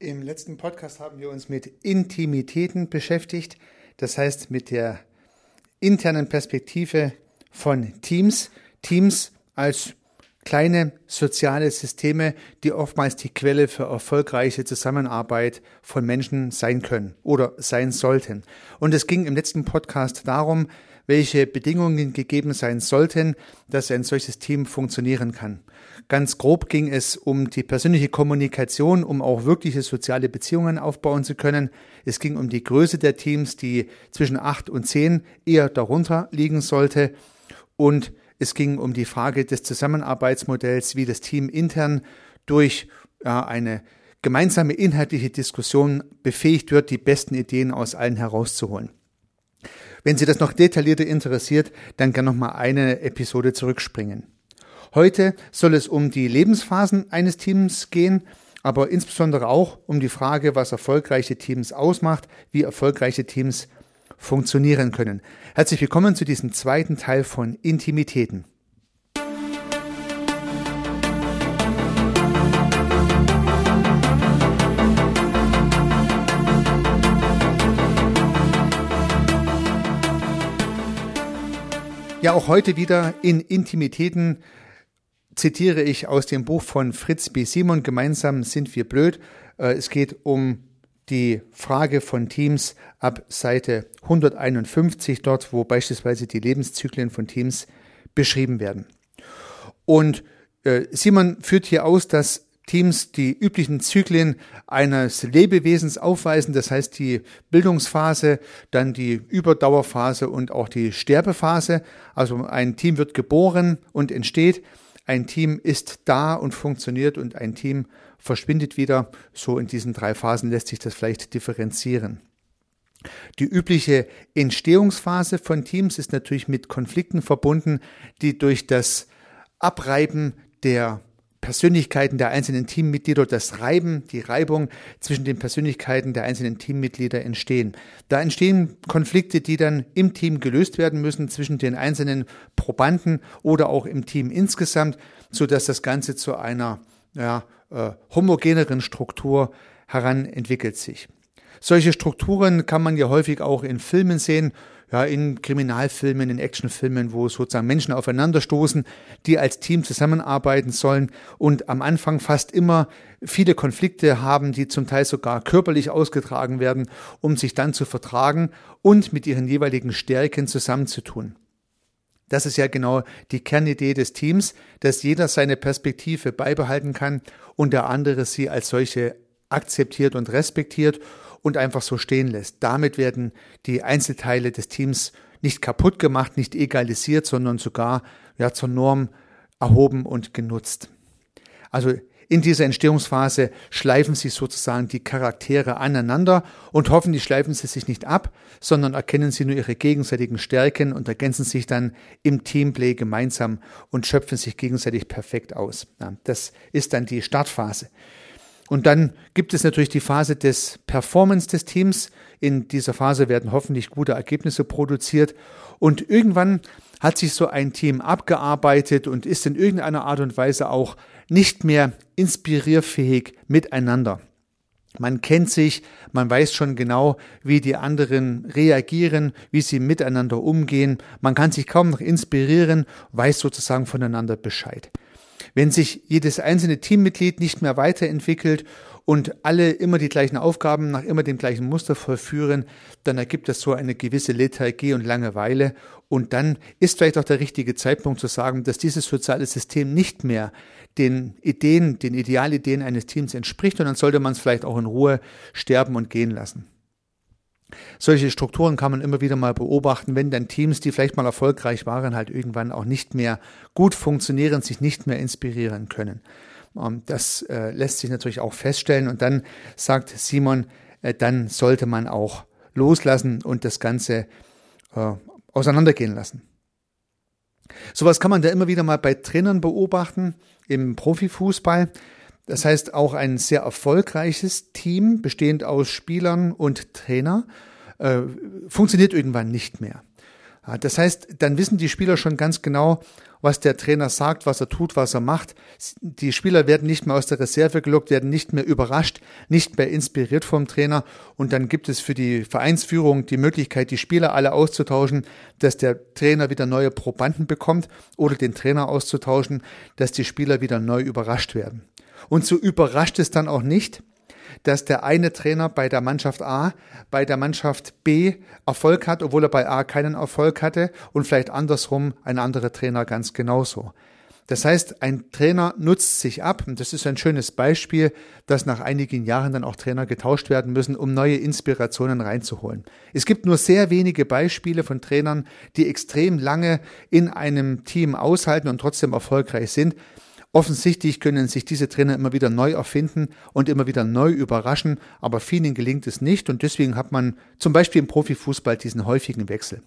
Im letzten Podcast haben wir uns mit Intimitäten beschäftigt, das heißt mit der internen Perspektive von Teams. Teams als kleine soziale Systeme, die oftmals die Quelle für erfolgreiche Zusammenarbeit von Menschen sein können oder sein sollten. Und es ging im letzten Podcast darum, welche Bedingungen gegeben sein sollten, dass ein solches Team funktionieren kann. Ganz grob ging es um die persönliche Kommunikation, um auch wirkliche soziale Beziehungen aufbauen zu können. Es ging um die Größe der Teams, die zwischen acht und zehn eher darunter liegen sollte. Und es ging um die Frage des Zusammenarbeitsmodells, wie das Team intern durch ja, eine gemeinsame inhaltliche Diskussion befähigt wird, die besten Ideen aus allen herauszuholen. Wenn Sie das noch detaillierter interessiert, dann kann noch mal eine Episode zurückspringen. Heute soll es um die Lebensphasen eines Teams gehen, aber insbesondere auch um die Frage, was erfolgreiche Teams ausmacht, wie erfolgreiche Teams funktionieren können. Herzlich willkommen zu diesem zweiten Teil von Intimitäten. Ja, auch heute wieder in Intimitäten zitiere ich aus dem Buch von Fritz B. Simon, Gemeinsam sind wir blöd. Äh, es geht um die Frage von Teams ab Seite 151, dort wo beispielsweise die Lebenszyklen von Teams beschrieben werden. Und äh, Simon führt hier aus, dass Teams die üblichen Zyklen eines Lebewesens aufweisen, das heißt die Bildungsphase, dann die Überdauerphase und auch die Sterbephase. Also ein Team wird geboren und entsteht, ein Team ist da und funktioniert und ein Team verschwindet wieder. So in diesen drei Phasen lässt sich das vielleicht differenzieren. Die übliche Entstehungsphase von Teams ist natürlich mit Konflikten verbunden, die durch das Abreiben der Persönlichkeiten der einzelnen Teammitglieder, das Reiben, die Reibung zwischen den Persönlichkeiten der einzelnen Teammitglieder entstehen. Da entstehen Konflikte, die dann im Team gelöst werden müssen zwischen den einzelnen Probanden oder auch im Team insgesamt, so dass das Ganze zu einer ja, äh, homogeneren Struktur heran entwickelt sich. Solche Strukturen kann man ja häufig auch in Filmen sehen, ja, in Kriminalfilmen, in Actionfilmen, wo sozusagen Menschen aufeinanderstoßen, die als Team zusammenarbeiten sollen und am Anfang fast immer viele Konflikte haben, die zum Teil sogar körperlich ausgetragen werden, um sich dann zu vertragen und mit ihren jeweiligen Stärken zusammenzutun. Das ist ja genau die Kernidee des Teams, dass jeder seine Perspektive beibehalten kann und der andere sie als solche akzeptiert und respektiert und einfach so stehen lässt. Damit werden die Einzelteile des Teams nicht kaputt gemacht, nicht egalisiert, sondern sogar ja, zur Norm erhoben und genutzt. Also in dieser Entstehungsphase schleifen sie sozusagen die Charaktere aneinander und hoffentlich schleifen sie sich nicht ab, sondern erkennen sie nur ihre gegenseitigen Stärken und ergänzen sich dann im Teamplay gemeinsam und schöpfen sich gegenseitig perfekt aus. Ja, das ist dann die Startphase. Und dann gibt es natürlich die Phase des Performance des Teams. In dieser Phase werden hoffentlich gute Ergebnisse produziert. Und irgendwann hat sich so ein Team abgearbeitet und ist in irgendeiner Art und Weise auch nicht mehr inspirierfähig miteinander. Man kennt sich, man weiß schon genau, wie die anderen reagieren, wie sie miteinander umgehen. Man kann sich kaum noch inspirieren, weiß sozusagen voneinander Bescheid. Wenn sich jedes einzelne Teammitglied nicht mehr weiterentwickelt und alle immer die gleichen Aufgaben nach immer dem gleichen Muster vollführen, dann ergibt das so eine gewisse Lethargie und Langeweile. Und dann ist vielleicht auch der richtige Zeitpunkt zu sagen, dass dieses soziale System nicht mehr den Ideen, den Idealideen eines Teams entspricht und dann sollte man es vielleicht auch in Ruhe sterben und gehen lassen. Solche Strukturen kann man immer wieder mal beobachten, wenn dann Teams, die vielleicht mal erfolgreich waren, halt irgendwann auch nicht mehr gut funktionieren, sich nicht mehr inspirieren können. Ähm, das äh, lässt sich natürlich auch feststellen und dann sagt Simon, äh, dann sollte man auch loslassen und das Ganze äh, auseinandergehen lassen. Sowas kann man da immer wieder mal bei Trainern beobachten im Profifußball. Das heißt, auch ein sehr erfolgreiches Team, bestehend aus Spielern und Trainer, äh, funktioniert irgendwann nicht mehr. Das heißt, dann wissen die Spieler schon ganz genau, was der Trainer sagt, was er tut, was er macht. Die Spieler werden nicht mehr aus der Reserve gelockt, werden nicht mehr überrascht, nicht mehr inspiriert vom Trainer. Und dann gibt es für die Vereinsführung die Möglichkeit, die Spieler alle auszutauschen, dass der Trainer wieder neue Probanden bekommt oder den Trainer auszutauschen, dass die Spieler wieder neu überrascht werden. Und so überrascht es dann auch nicht, dass der eine Trainer bei der Mannschaft A, bei der Mannschaft B Erfolg hat, obwohl er bei A keinen Erfolg hatte und vielleicht andersrum ein anderer Trainer ganz genauso. Das heißt, ein Trainer nutzt sich ab, und das ist ein schönes Beispiel, dass nach einigen Jahren dann auch Trainer getauscht werden müssen, um neue Inspirationen reinzuholen. Es gibt nur sehr wenige Beispiele von Trainern, die extrem lange in einem Team aushalten und trotzdem erfolgreich sind. Offensichtlich können sich diese Trainer immer wieder neu erfinden und immer wieder neu überraschen, aber vielen gelingt es nicht und deswegen hat man zum Beispiel im Profifußball diesen häufigen Wechsel.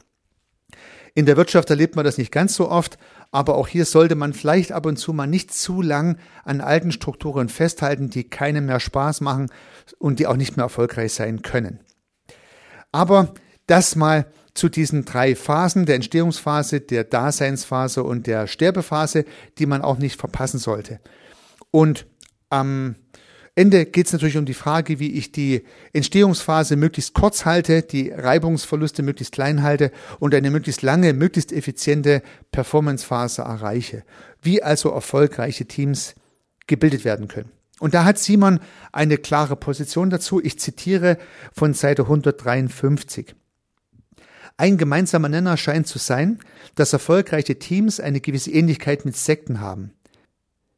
In der Wirtschaft erlebt man das nicht ganz so oft, aber auch hier sollte man vielleicht ab und zu mal nicht zu lang an alten Strukturen festhalten, die keinem mehr Spaß machen und die auch nicht mehr erfolgreich sein können. Aber das mal zu diesen drei Phasen, der Entstehungsphase, der Daseinsphase und der Sterbephase, die man auch nicht verpassen sollte. Und am Ende geht es natürlich um die Frage, wie ich die Entstehungsphase möglichst kurz halte, die Reibungsverluste möglichst klein halte und eine möglichst lange, möglichst effiziente Performancephase erreiche. Wie also erfolgreiche Teams gebildet werden können. Und da hat Simon eine klare Position dazu. Ich zitiere von Seite 153. Ein gemeinsamer Nenner scheint zu sein, dass erfolgreiche Teams eine gewisse Ähnlichkeit mit Sekten haben.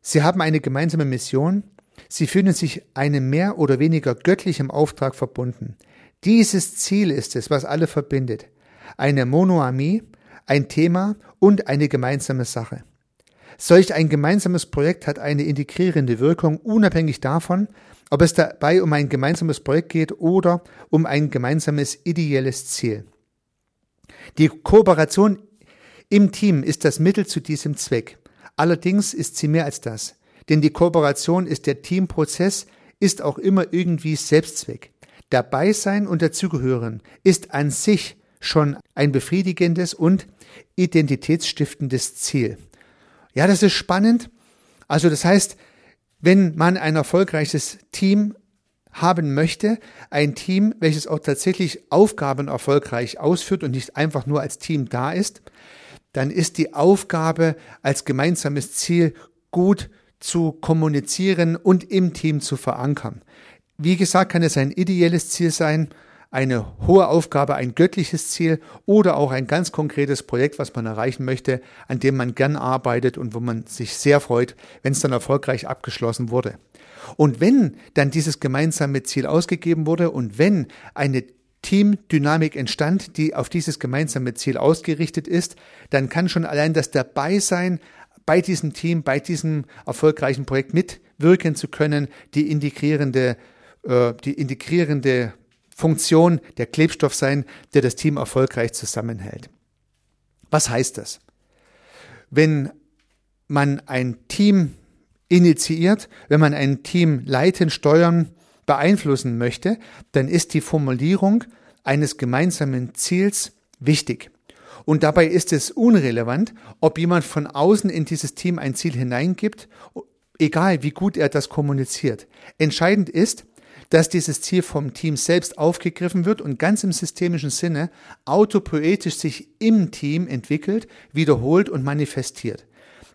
Sie haben eine gemeinsame Mission, sie fühlen sich einem mehr oder weniger göttlichem Auftrag verbunden. Dieses Ziel ist es, was alle verbindet. Eine Monoamie, ein Thema und eine gemeinsame Sache. Solch ein gemeinsames Projekt hat eine integrierende Wirkung, unabhängig davon, ob es dabei um ein gemeinsames Projekt geht oder um ein gemeinsames ideelles Ziel. Die Kooperation im Team ist das Mittel zu diesem Zweck. Allerdings ist sie mehr als das. Denn die Kooperation ist der Teamprozess, ist auch immer irgendwie Selbstzweck. Dabei sein und dazugehören ist an sich schon ein befriedigendes und identitätsstiftendes Ziel. Ja, das ist spannend. Also das heißt, wenn man ein erfolgreiches Team haben möchte, ein Team, welches auch tatsächlich Aufgaben erfolgreich ausführt und nicht einfach nur als Team da ist, dann ist die Aufgabe als gemeinsames Ziel gut zu kommunizieren und im Team zu verankern. Wie gesagt, kann es ein ideelles Ziel sein, eine hohe Aufgabe, ein göttliches Ziel oder auch ein ganz konkretes Projekt, was man erreichen möchte, an dem man gern arbeitet und wo man sich sehr freut, wenn es dann erfolgreich abgeschlossen wurde. Und wenn dann dieses gemeinsame Ziel ausgegeben wurde und wenn eine Teamdynamik entstand, die auf dieses gemeinsame Ziel ausgerichtet ist, dann kann schon allein das Dabeisein bei diesem Team, bei diesem erfolgreichen Projekt mitwirken zu können, die integrierende, äh, die integrierende Funktion der Klebstoff sein, der das Team erfolgreich zusammenhält. Was heißt das? Wenn man ein Team initiiert, wenn man ein Team leiten, steuern, beeinflussen möchte, dann ist die Formulierung eines gemeinsamen Ziels wichtig. Und dabei ist es unrelevant, ob jemand von außen in dieses Team ein Ziel hineingibt, egal wie gut er das kommuniziert. Entscheidend ist, dass dieses Ziel vom Team selbst aufgegriffen wird und ganz im systemischen Sinne autopoetisch sich im Team entwickelt, wiederholt und manifestiert.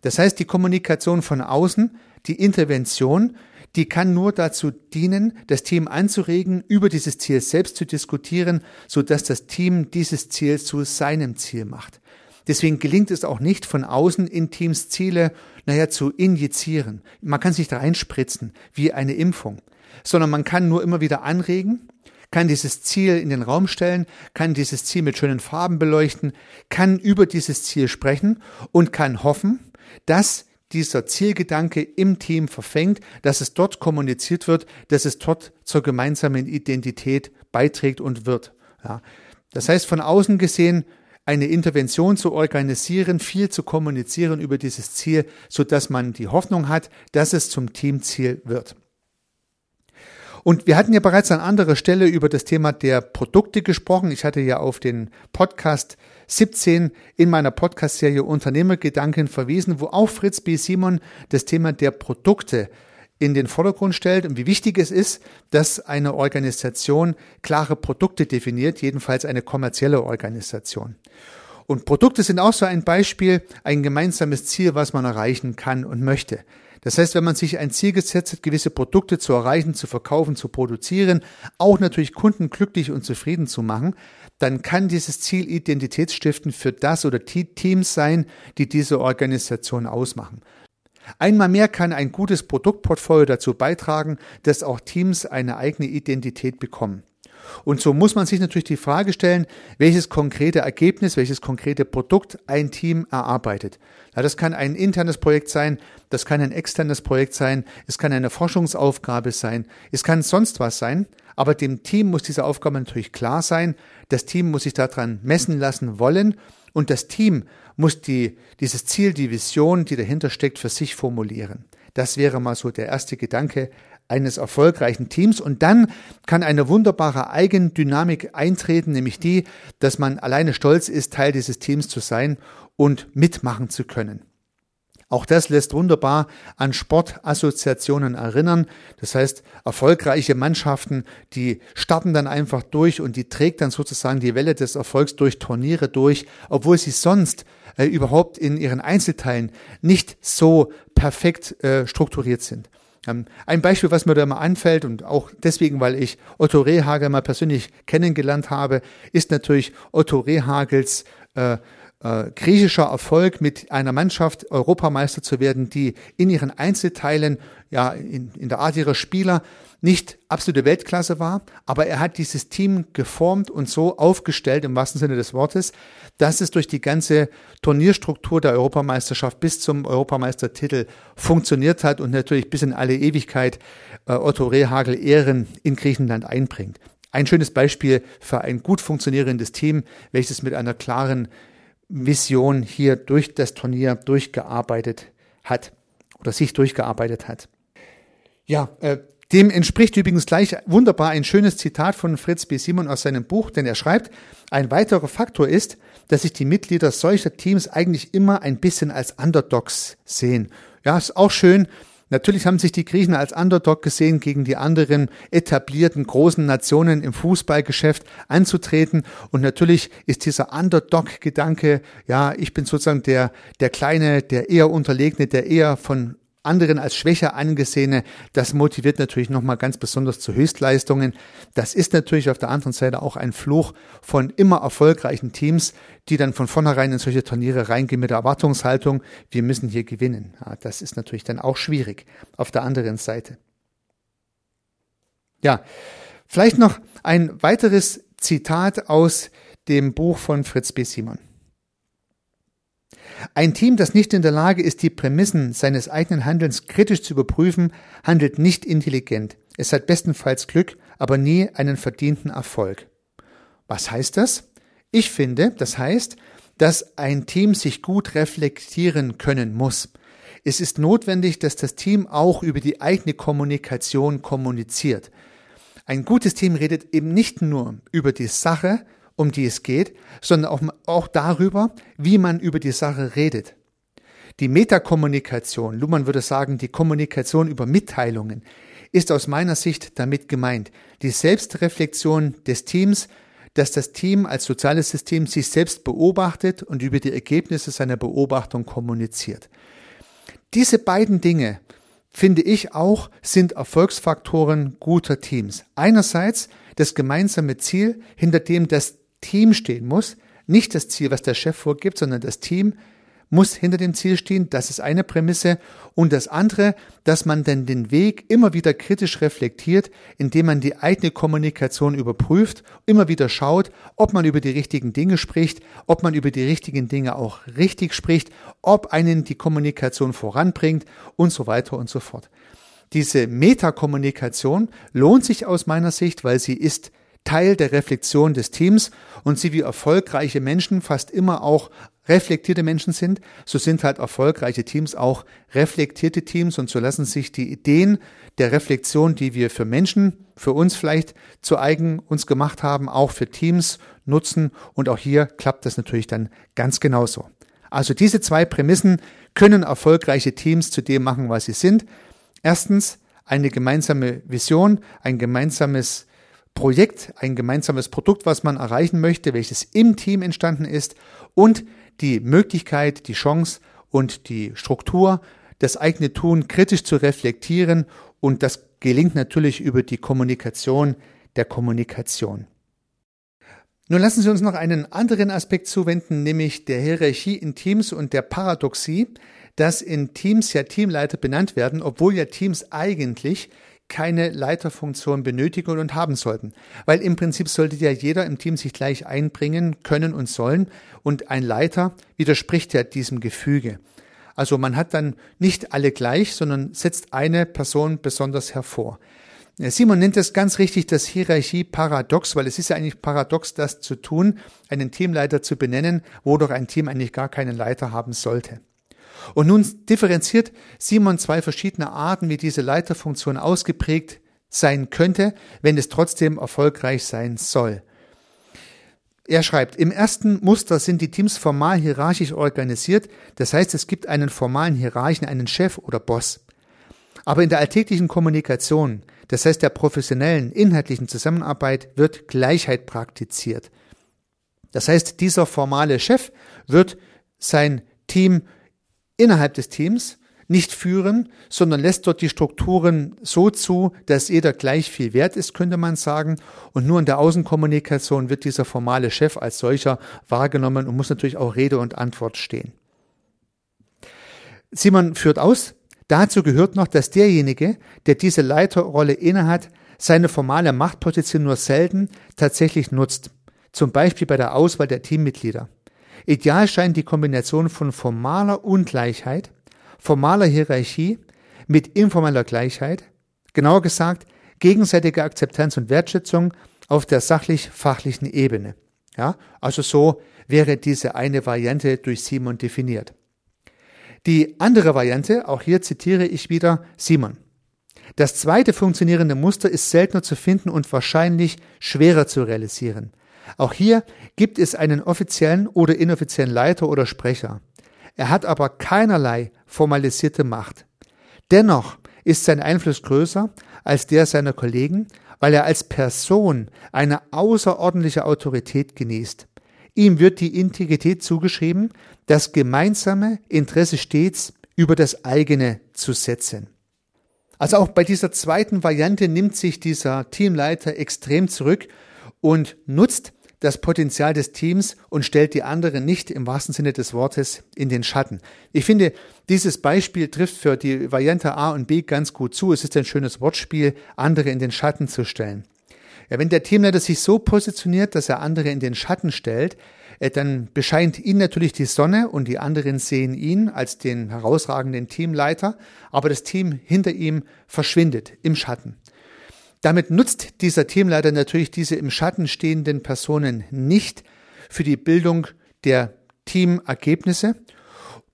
Das heißt, die Kommunikation von außen, die Intervention, die kann nur dazu dienen, das Team anzuregen, über dieses Ziel selbst zu diskutieren, so dass das Team dieses Ziel zu seinem Ziel macht. Deswegen gelingt es auch nicht, von außen in Teams Ziele, naja, zu injizieren. Man kann sich da einspritzen, wie eine Impfung. Sondern man kann nur immer wieder anregen, kann dieses Ziel in den Raum stellen, kann dieses Ziel mit schönen Farben beleuchten, kann über dieses Ziel sprechen und kann hoffen, dass dieser Zielgedanke im Team verfängt, dass es dort kommuniziert wird, dass es dort zur gemeinsamen Identität beiträgt und wird. Ja. Das heißt, von außen gesehen, eine Intervention zu organisieren, viel zu kommunizieren über dieses Ziel, so dass man die Hoffnung hat, dass es zum Teamziel wird. Und wir hatten ja bereits an anderer Stelle über das Thema der Produkte gesprochen. Ich hatte ja auf den Podcast 17 in meiner Podcast-Serie Unternehmergedanken verwiesen, wo auch Fritz B. Simon das Thema der Produkte in den Vordergrund stellt und wie wichtig es ist, dass eine Organisation klare Produkte definiert, jedenfalls eine kommerzielle Organisation. Und Produkte sind auch so ein Beispiel, ein gemeinsames Ziel, was man erreichen kann und möchte. Das heißt, wenn man sich ein Ziel gesetzt hat, gewisse Produkte zu erreichen, zu verkaufen, zu produzieren, auch natürlich Kunden glücklich und zufrieden zu machen, dann kann dieses Ziel Identitätsstiften für das oder die Teams sein, die diese Organisation ausmachen. Einmal mehr kann ein gutes Produktportfolio dazu beitragen, dass auch Teams eine eigene Identität bekommen. Und so muss man sich natürlich die Frage stellen, welches konkrete Ergebnis, welches konkrete Produkt ein Team erarbeitet. Ja, das kann ein internes Projekt sein, das kann ein externes Projekt sein, es kann eine Forschungsaufgabe sein, es kann sonst was sein, aber dem Team muss diese Aufgabe natürlich klar sein, das Team muss sich daran messen lassen wollen und das Team muss die, dieses Ziel, die Vision, die dahinter steckt, für sich formulieren. Das wäre mal so der erste Gedanke eines erfolgreichen Teams. Und dann kann eine wunderbare Eigendynamik eintreten, nämlich die, dass man alleine stolz ist, Teil dieses Teams zu sein und mitmachen zu können. Auch das lässt wunderbar an Sportassoziationen erinnern. Das heißt, erfolgreiche Mannschaften, die starten dann einfach durch und die trägt dann sozusagen die Welle des Erfolgs durch Turniere durch, obwohl sie sonst äh, überhaupt in ihren Einzelteilen nicht so perfekt äh, strukturiert sind. Ähm, ein Beispiel, was mir da mal anfällt und auch deswegen, weil ich Otto Rehagel mal persönlich kennengelernt habe, ist natürlich Otto Rehagels äh, äh, griechischer Erfolg mit einer Mannschaft Europameister zu werden, die in ihren Einzelteilen, ja, in, in der Art ihrer Spieler nicht absolute Weltklasse war, aber er hat dieses Team geformt und so aufgestellt, im wahrsten Sinne des Wortes, dass es durch die ganze Turnierstruktur der Europameisterschaft bis zum Europameistertitel funktioniert hat und natürlich bis in alle Ewigkeit äh, Otto Rehagel Ehren in Griechenland einbringt. Ein schönes Beispiel für ein gut funktionierendes Team, welches mit einer klaren Vision hier durch das Turnier durchgearbeitet hat oder sich durchgearbeitet hat. Ja, äh, dem entspricht übrigens gleich wunderbar ein schönes Zitat von Fritz B. Simon aus seinem Buch, denn er schreibt, ein weiterer Faktor ist, dass sich die Mitglieder solcher Teams eigentlich immer ein bisschen als Underdogs sehen. Ja, ist auch schön. Natürlich haben sich die Griechen als Underdog gesehen, gegen die anderen etablierten großen Nationen im Fußballgeschäft anzutreten. Und natürlich ist dieser Underdog-Gedanke, ja, ich bin sozusagen der, der Kleine, der eher Unterlegene, der eher von anderen als schwächer angesehene, das motiviert natürlich nochmal ganz besonders zu Höchstleistungen. Das ist natürlich auf der anderen Seite auch ein Fluch von immer erfolgreichen Teams, die dann von vornherein in solche Turniere reingehen mit der Erwartungshaltung, wir müssen hier gewinnen. Ja, das ist natürlich dann auch schwierig auf der anderen Seite. Ja, vielleicht noch ein weiteres Zitat aus dem Buch von Fritz B. Simon. Ein Team, das nicht in der Lage ist, die Prämissen seines eigenen Handelns kritisch zu überprüfen, handelt nicht intelligent. Es hat bestenfalls Glück, aber nie einen verdienten Erfolg. Was heißt das? Ich finde, das heißt, dass ein Team sich gut reflektieren können muss. Es ist notwendig, dass das Team auch über die eigene Kommunikation kommuniziert. Ein gutes Team redet eben nicht nur über die Sache, um die es geht, sondern auch, auch darüber, wie man über die Sache redet. Die Metakommunikation, Luhmann würde sagen, die Kommunikation über Mitteilungen, ist aus meiner Sicht damit gemeint. Die Selbstreflexion des Teams, dass das Team als soziales System sich selbst beobachtet und über die Ergebnisse seiner Beobachtung kommuniziert. Diese beiden Dinge, finde ich auch, sind Erfolgsfaktoren guter Teams. Einerseits das gemeinsame Ziel, hinter dem das Team stehen muss. Nicht das Ziel, was der Chef vorgibt, sondern das Team muss hinter dem Ziel stehen. Das ist eine Prämisse. Und das andere, dass man dann den Weg immer wieder kritisch reflektiert, indem man die eigene Kommunikation überprüft, immer wieder schaut, ob man über die richtigen Dinge spricht, ob man über die richtigen Dinge auch richtig spricht, ob einen die Kommunikation voranbringt und so weiter und so fort. Diese Metakommunikation lohnt sich aus meiner Sicht, weil sie ist Teil der Reflexion des Teams und sie wie erfolgreiche Menschen fast immer auch reflektierte Menschen sind, so sind halt erfolgreiche Teams auch reflektierte Teams und so lassen sich die Ideen der Reflexion, die wir für Menschen, für uns vielleicht zu eigen uns gemacht haben, auch für Teams nutzen und auch hier klappt das natürlich dann ganz genauso. Also diese zwei Prämissen können erfolgreiche Teams zu dem machen, was sie sind. Erstens eine gemeinsame Vision, ein gemeinsames Projekt, ein gemeinsames Produkt, was man erreichen möchte, welches im Team entstanden ist und die Möglichkeit, die Chance und die Struktur, das eigene Tun kritisch zu reflektieren und das gelingt natürlich über die Kommunikation der Kommunikation. Nun lassen Sie uns noch einen anderen Aspekt zuwenden, nämlich der Hierarchie in Teams und der Paradoxie, dass in Teams ja Teamleiter benannt werden, obwohl ja Teams eigentlich keine Leiterfunktion benötigen und haben sollten. Weil im Prinzip sollte ja jeder im Team sich gleich einbringen können und sollen und ein Leiter widerspricht ja diesem Gefüge. Also man hat dann nicht alle gleich, sondern setzt eine Person besonders hervor. Simon nennt es ganz richtig das Hierarchie-Paradox, weil es ist ja eigentlich paradox, das zu tun, einen Teamleiter zu benennen, wo doch ein Team eigentlich gar keinen Leiter haben sollte. Und nun differenziert Simon zwei verschiedene Arten, wie diese Leiterfunktion ausgeprägt sein könnte, wenn es trotzdem erfolgreich sein soll. Er schreibt, im ersten Muster sind die Teams formal hierarchisch organisiert, das heißt es gibt einen formalen Hierarchen, einen Chef oder Boss. Aber in der alltäglichen Kommunikation, das heißt der professionellen, inhaltlichen Zusammenarbeit, wird Gleichheit praktiziert. Das heißt, dieser formale Chef wird sein Team innerhalb des Teams nicht führen, sondern lässt dort die Strukturen so zu, dass jeder gleich viel wert ist, könnte man sagen. Und nur in der Außenkommunikation wird dieser formale Chef als solcher wahrgenommen und muss natürlich auch Rede und Antwort stehen. Simon führt aus, dazu gehört noch, dass derjenige, der diese Leiterrolle innehat, seine formale Machtposition nur selten tatsächlich nutzt. Zum Beispiel bei der Auswahl der Teammitglieder. Ideal scheint die Kombination von formaler Ungleichheit, formaler Hierarchie mit informeller Gleichheit, genauer gesagt gegenseitiger Akzeptanz und Wertschätzung auf der sachlich-fachlichen Ebene. Ja, also so wäre diese eine Variante durch Simon definiert. Die andere Variante, auch hier zitiere ich wieder Simon. Das zweite funktionierende Muster ist seltener zu finden und wahrscheinlich schwerer zu realisieren. Auch hier gibt es einen offiziellen oder inoffiziellen Leiter oder Sprecher. Er hat aber keinerlei formalisierte Macht. Dennoch ist sein Einfluss größer als der seiner Kollegen, weil er als Person eine außerordentliche Autorität genießt. Ihm wird die Integrität zugeschrieben, das gemeinsame Interesse stets über das eigene zu setzen. Also auch bei dieser zweiten Variante nimmt sich dieser Teamleiter extrem zurück und nutzt das Potenzial des Teams und stellt die anderen nicht im wahrsten Sinne des Wortes in den Schatten. Ich finde, dieses Beispiel trifft für die Variante A und B ganz gut zu. Es ist ein schönes Wortspiel, andere in den Schatten zu stellen. Ja, wenn der Teamleiter sich so positioniert, dass er andere in den Schatten stellt, äh, dann bescheint ihn natürlich die Sonne und die anderen sehen ihn als den herausragenden Teamleiter, aber das Team hinter ihm verschwindet im Schatten. Damit nutzt dieser Teamleiter natürlich diese im Schatten stehenden Personen nicht für die Bildung der Teamergebnisse,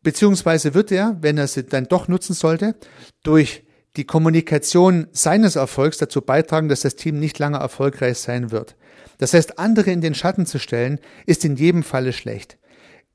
beziehungsweise wird er, wenn er sie dann doch nutzen sollte, durch die Kommunikation seines Erfolgs dazu beitragen, dass das Team nicht lange erfolgreich sein wird. Das heißt, andere in den Schatten zu stellen, ist in jedem Falle schlecht.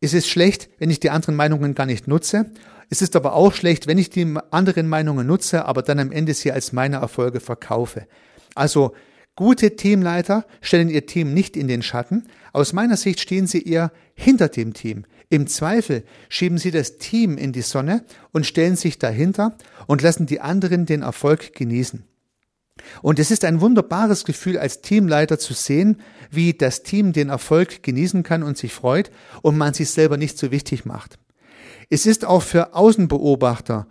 Es ist schlecht, wenn ich die anderen Meinungen gar nicht nutze. Es ist aber auch schlecht, wenn ich die anderen Meinungen nutze, aber dann am Ende sie als meine Erfolge verkaufe. Also gute Teamleiter stellen ihr Team nicht in den Schatten. Aus meiner Sicht stehen sie eher hinter dem Team. Im Zweifel schieben sie das Team in die Sonne und stellen sich dahinter und lassen die anderen den Erfolg genießen. Und es ist ein wunderbares Gefühl als Teamleiter zu sehen, wie das Team den Erfolg genießen kann und sich freut und man sich selber nicht so wichtig macht. Es ist auch für Außenbeobachter,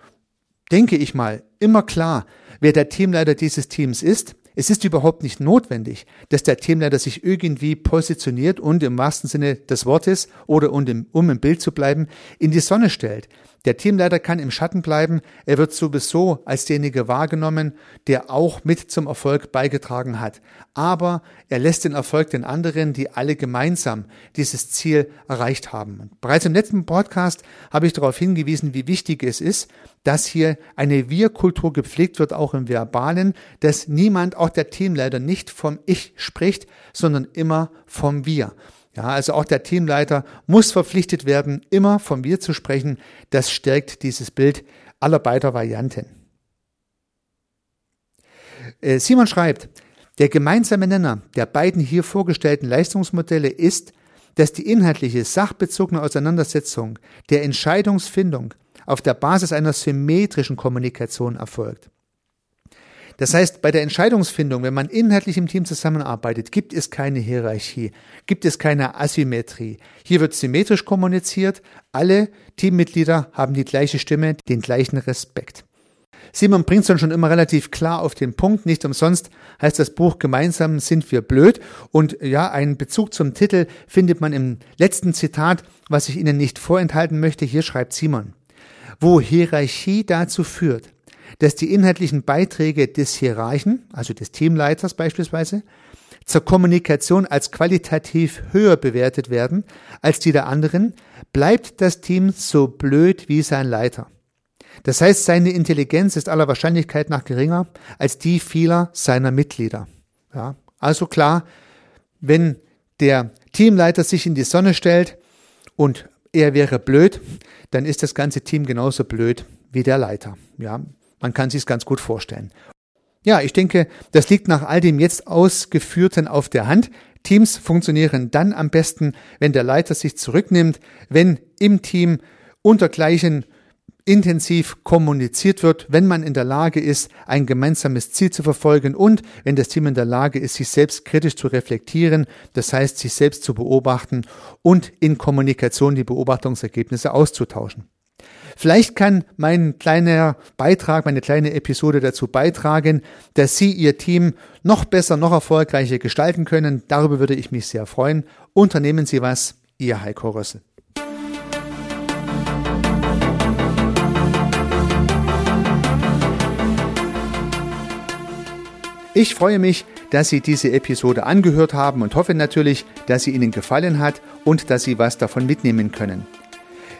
denke ich mal, immer klar, wer der Teamleiter dieses Teams ist. Es ist überhaupt nicht notwendig, dass der Teamleiter sich irgendwie positioniert und im wahrsten Sinne des Wortes oder um im Bild zu bleiben, in die Sonne stellt. Der Teamleiter kann im Schatten bleiben, er wird sowieso als derjenige wahrgenommen, der auch mit zum Erfolg beigetragen hat. Aber er lässt den Erfolg den anderen, die alle gemeinsam dieses Ziel erreicht haben. Bereits im letzten Podcast habe ich darauf hingewiesen, wie wichtig es ist, dass hier eine Wir-Kultur gepflegt wird, auch im Verbalen, dass niemand, auch der Teamleiter, nicht vom Ich spricht, sondern immer vom Wir. Ja, also auch der Teamleiter muss verpflichtet werden, immer von wir zu sprechen. Das stärkt dieses Bild aller beider Varianten. Äh, Simon schreibt, der gemeinsame Nenner der beiden hier vorgestellten Leistungsmodelle ist, dass die inhaltliche, sachbezogene Auseinandersetzung der Entscheidungsfindung auf der Basis einer symmetrischen Kommunikation erfolgt. Das heißt, bei der Entscheidungsfindung, wenn man inhaltlich im Team zusammenarbeitet, gibt es keine Hierarchie, gibt es keine Asymmetrie. Hier wird symmetrisch kommuniziert, alle Teammitglieder haben die gleiche Stimme, den gleichen Respekt. Simon bringt es dann schon immer relativ klar auf den Punkt. Nicht umsonst heißt das Buch Gemeinsam sind wir blöd. Und ja, einen Bezug zum Titel findet man im letzten Zitat, was ich Ihnen nicht vorenthalten möchte. Hier schreibt Simon. Wo Hierarchie dazu führt, dass die inhaltlichen Beiträge des Hierarchen, also des Teamleiters beispielsweise, zur Kommunikation als qualitativ höher bewertet werden als die der anderen, bleibt das Team so blöd wie sein Leiter. Das heißt, seine Intelligenz ist aller Wahrscheinlichkeit nach geringer als die vieler seiner Mitglieder. Ja, also klar, wenn der Teamleiter sich in die Sonne stellt und er wäre blöd, dann ist das ganze Team genauso blöd wie der Leiter. Ja, man kann sich es ganz gut vorstellen. Ja, ich denke, das liegt nach all dem jetzt Ausgeführten auf der Hand. Teams funktionieren dann am besten, wenn der Leiter sich zurücknimmt, wenn im Team unter gleichen intensiv kommuniziert wird, wenn man in der Lage ist, ein gemeinsames Ziel zu verfolgen und wenn das Team in der Lage ist, sich selbst kritisch zu reflektieren, das heißt, sich selbst zu beobachten und in Kommunikation die Beobachtungsergebnisse auszutauschen. Vielleicht kann mein kleiner Beitrag, meine kleine Episode dazu beitragen, dass Sie Ihr Team noch besser, noch erfolgreicher gestalten können. Darüber würde ich mich sehr freuen. Unternehmen Sie was, Ihr Heiko Rössel. Ich freue mich, dass Sie diese Episode angehört haben und hoffe natürlich, dass sie Ihnen gefallen hat und dass Sie was davon mitnehmen können.